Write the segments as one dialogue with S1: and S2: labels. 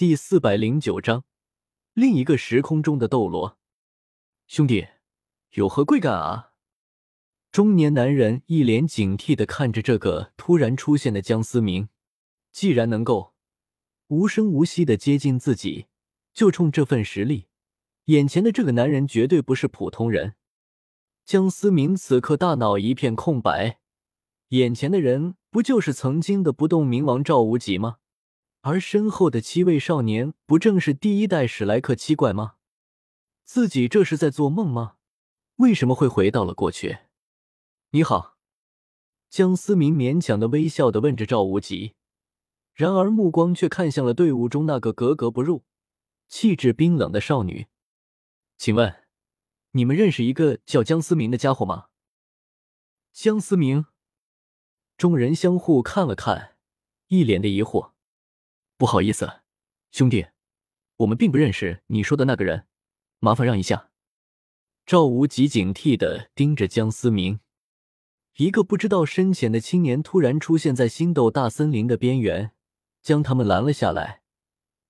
S1: 第四百零九章，另一个时空中的斗罗。兄弟，有何贵干啊？中年男人一脸警惕的看着这个突然出现的江思明。既然能够无声无息的接近自己，就冲这份实力，眼前的这个男人绝对不是普通人。江思明此刻大脑一片空白，眼前的人不就是曾经的不动明王赵无极吗？而身后的七位少年，不正是第一代史莱克七怪吗？自己这是在做梦吗？为什么会回到了过去？你好，江思明勉强的微笑的问着赵无极，然而目光却看向了队伍中那个格格不入、气质冰冷的少女。请问，你们认识一个叫江思明的家伙吗？江思明，众人相互看了看，一脸的疑惑。不好意思，兄弟，我们并不认识你说的那个人，麻烦让一下。赵无极警惕的盯着江思明，一个不知道深浅的青年突然出现在星斗大森林的边缘，将他们拦了下来，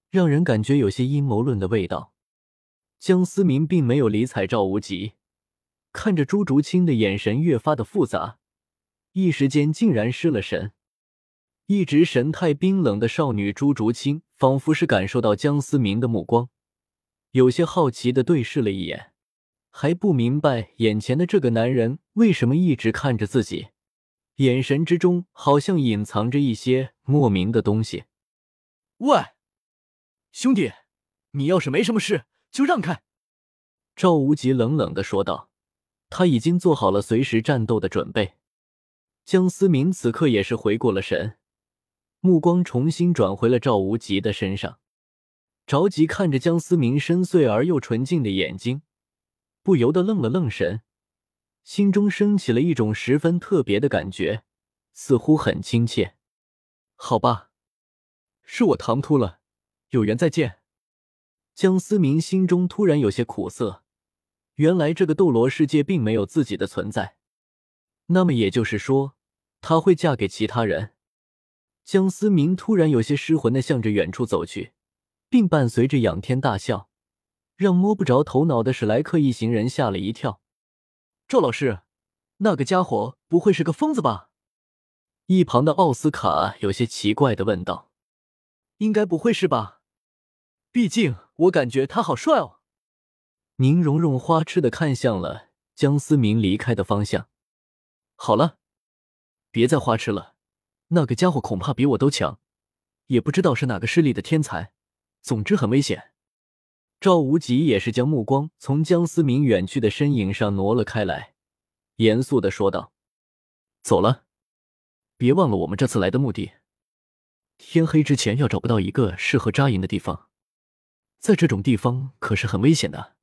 S1: 让人感觉有些阴谋论的味道。江思明并没有理睬赵无极，看着朱竹清的眼神越发的复杂，一时间竟然失了神。一直神态冰冷的少女朱竹清，仿佛是感受到江思明的目光，有些好奇的对视了一眼，还不明白眼前的这个男人为什么一直看着自己，眼神之中好像隐藏着一些莫名的东西。
S2: 喂，兄弟，你要是没什么事，就让开。”
S1: 赵无极冷冷的说道，他已经做好了随时战斗的准备。江思明此刻也是回过了神。目光重新转回了赵无极的身上，着急看着江思明深邃而又纯净的眼睛，不由得愣了愣神，心中升起了一种十分特别的感觉，似乎很亲切。好吧，是我唐突了，有缘再见。江思明心中突然有些苦涩，原来这个斗罗世界并没有自己的存在，那么也就是说，他会嫁给其他人。江思明突然有些失魂的向着远处走去，并伴随着仰天大笑，让摸不着头脑的史莱克一行人吓了一跳。赵老师，那个家伙不会是个疯子吧？一旁的奥斯卡有些奇怪的问道。应该不会是吧？毕竟我感觉他好帅哦。宁荣荣花痴的看向了江思明离开的方向。好了，别再花痴了。那个家伙恐怕比我都强，也不知道是哪个势力的天才。总之很危险。赵无极也是将目光从江思明远去的身影上挪了开来，严肃的说道：“走了，别忘了我们这次来的目的。天黑之前要找不到一个适合扎营的地方，在这种地方可是很危险的。”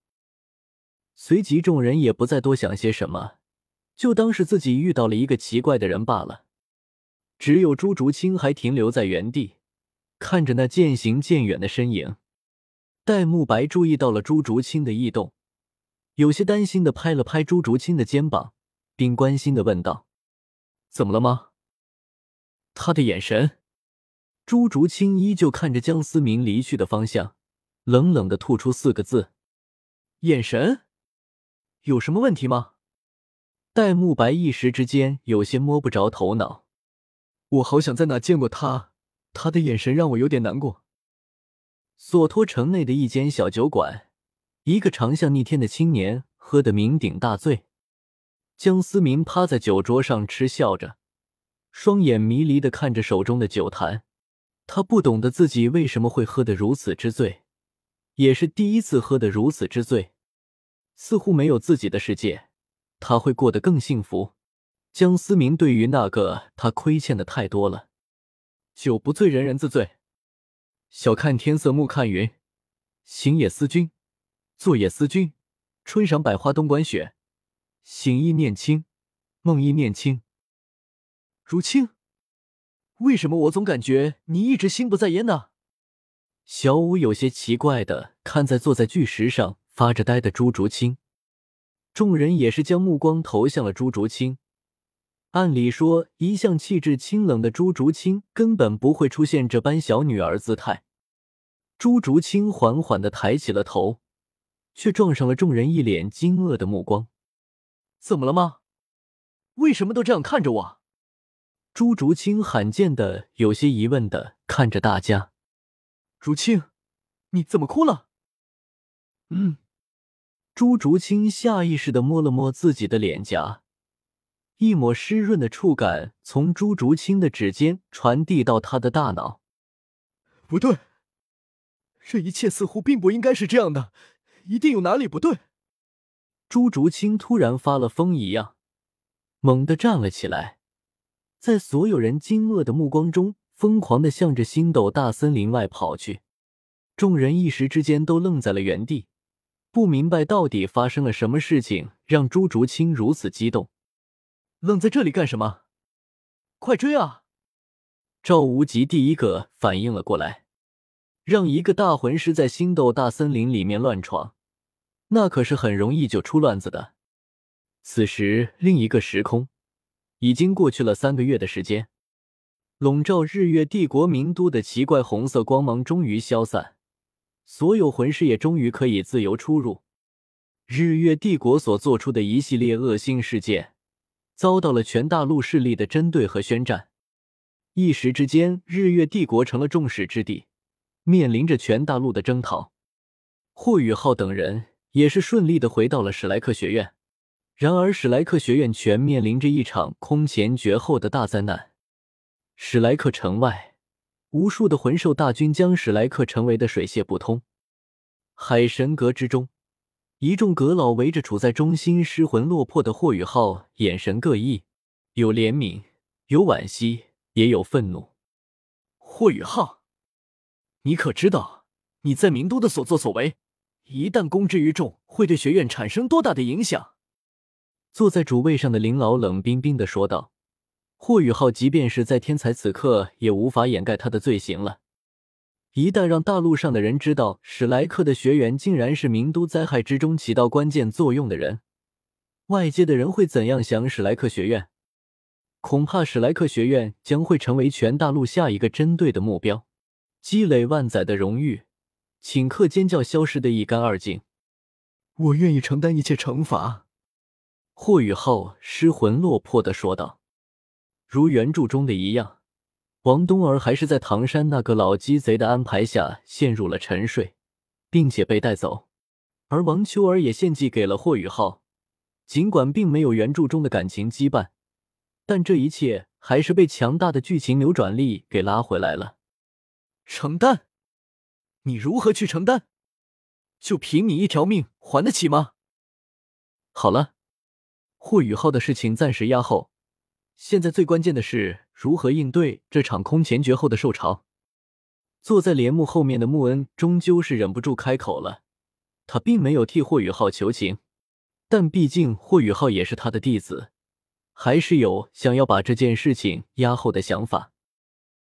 S1: 随即众人也不再多想些什么，就当是自己遇到了一个奇怪的人罢了。只有朱竹清还停留在原地，看着那渐行渐远的身影。戴沐白注意到了朱竹清的异动，有些担心的拍了拍朱竹清的肩膀，并关心的问道：“怎么了吗？”他的眼神，朱竹清依旧看着江思明离去的方向，冷冷的吐出四个字：“眼神，有什么问题吗？”戴沐白一时之间有些摸不着头脑。我好想在哪见过他，他的眼神让我有点难过。索托城内的一间小酒馆，一个长相逆天的青年喝得酩酊大醉。江思明趴在酒桌上嗤笑着，双眼迷离的看着手中的酒坛。他不懂得自己为什么会喝得如此之醉，也是第一次喝得如此之醉。似乎没有自己的世界，他会过得更幸福。江思明对于那个他亏欠的太多了，酒不醉人人自醉，晓看天色暮看云，行也思君，坐也思君，春赏百花冬观雪，醒亦念卿，梦亦念卿。如清，为什么我总感觉你一直心不在焉呢？小五有些奇怪的看在坐在巨石上发着呆的朱竹清，众人也是将目光投向了朱竹清。按理说，一向气质清冷的朱竹清根本不会出现这般小女儿姿态，朱竹清缓缓的抬起了头，却撞上了众人一脸惊愕的目光。
S2: 怎么了吗？为什么都这样看着我？
S1: 朱竹清罕见的有些疑问的看着大家。
S2: 竹清，你怎么哭了？
S1: 嗯。朱竹清下意识的摸了摸自己的脸颊，一抹湿润的触感从朱竹清的指尖传递到他的大脑。
S2: 不对，这一切似乎并不应该是这样的，一定有哪里不对。
S1: 朱竹清突然发了疯一样，猛地站了起来，在所有人惊愕的目光中，疯狂的向着星斗大森林外跑去。众人一时之间都愣在了原地。不明白到底发生了什么事情，让朱竹清如此激动，
S2: 愣在这里干什么？快追啊！
S1: 赵无极第一个反应了过来，让一个大魂师在星斗大森林里面乱闯，那可是很容易就出乱子的。此时，另一个时空已经过去了三个月的时间，笼罩日月帝国名都的奇怪红色光芒终于消散。所有魂师也终于可以自由出入。日月帝国所做出的一系列恶性事件，遭到了全大陆势力的针对和宣战。一时之间，日月帝国成了众矢之的，面临着全大陆的征讨。霍雨浩等人也是顺利的回到了史莱克学院。然而，史莱克学院全面临着一场空前绝后的大灾难。史莱克城外。无数的魂兽大军将史莱克城围得水泄不通。海神阁之中，一众阁老围着处在中心失魂落魄的霍雨浩，眼神各异，有怜悯，有惋惜，也有愤怒。
S2: 霍雨浩，你可知道你在名都的所作所为，一旦公之于众，会对学院产生多大的影响？
S1: 坐在主位上的林老冷冰冰的说道。霍雨浩即便是在天才，此刻也无法掩盖他的罪行了。一旦让大陆上的人知道史莱克的学员竟然是名都灾害之中起到关键作用的人，外界的人会怎样想史莱克学院？恐怕史莱克学院将会成为全大陆下一个针对的目标，积累万载的荣誉，顷刻间叫消失的一干二净。
S2: 我愿意承担一切惩罚。”
S1: 霍雨浩失魂落魄的说道。如原著中的一样，王冬儿还是在唐山那个老鸡贼的安排下陷入了沉睡，并且被带走。而王秋儿也献祭给了霍雨浩。尽管并没有原著中的感情羁绊，但这一切还是被强大的剧情扭转力给拉回来了。
S2: 承担？你如何去承担？就凭你一条命，还得起吗？
S1: 好了，霍雨浩的事情暂时压后。现在最关键的是如何应对这场空前绝后的受潮。坐在帘幕后面的穆恩终究是忍不住开口了，他并没有替霍雨浩求情，但毕竟霍雨浩也是他的弟子，还是有想要把这件事情压后的想法。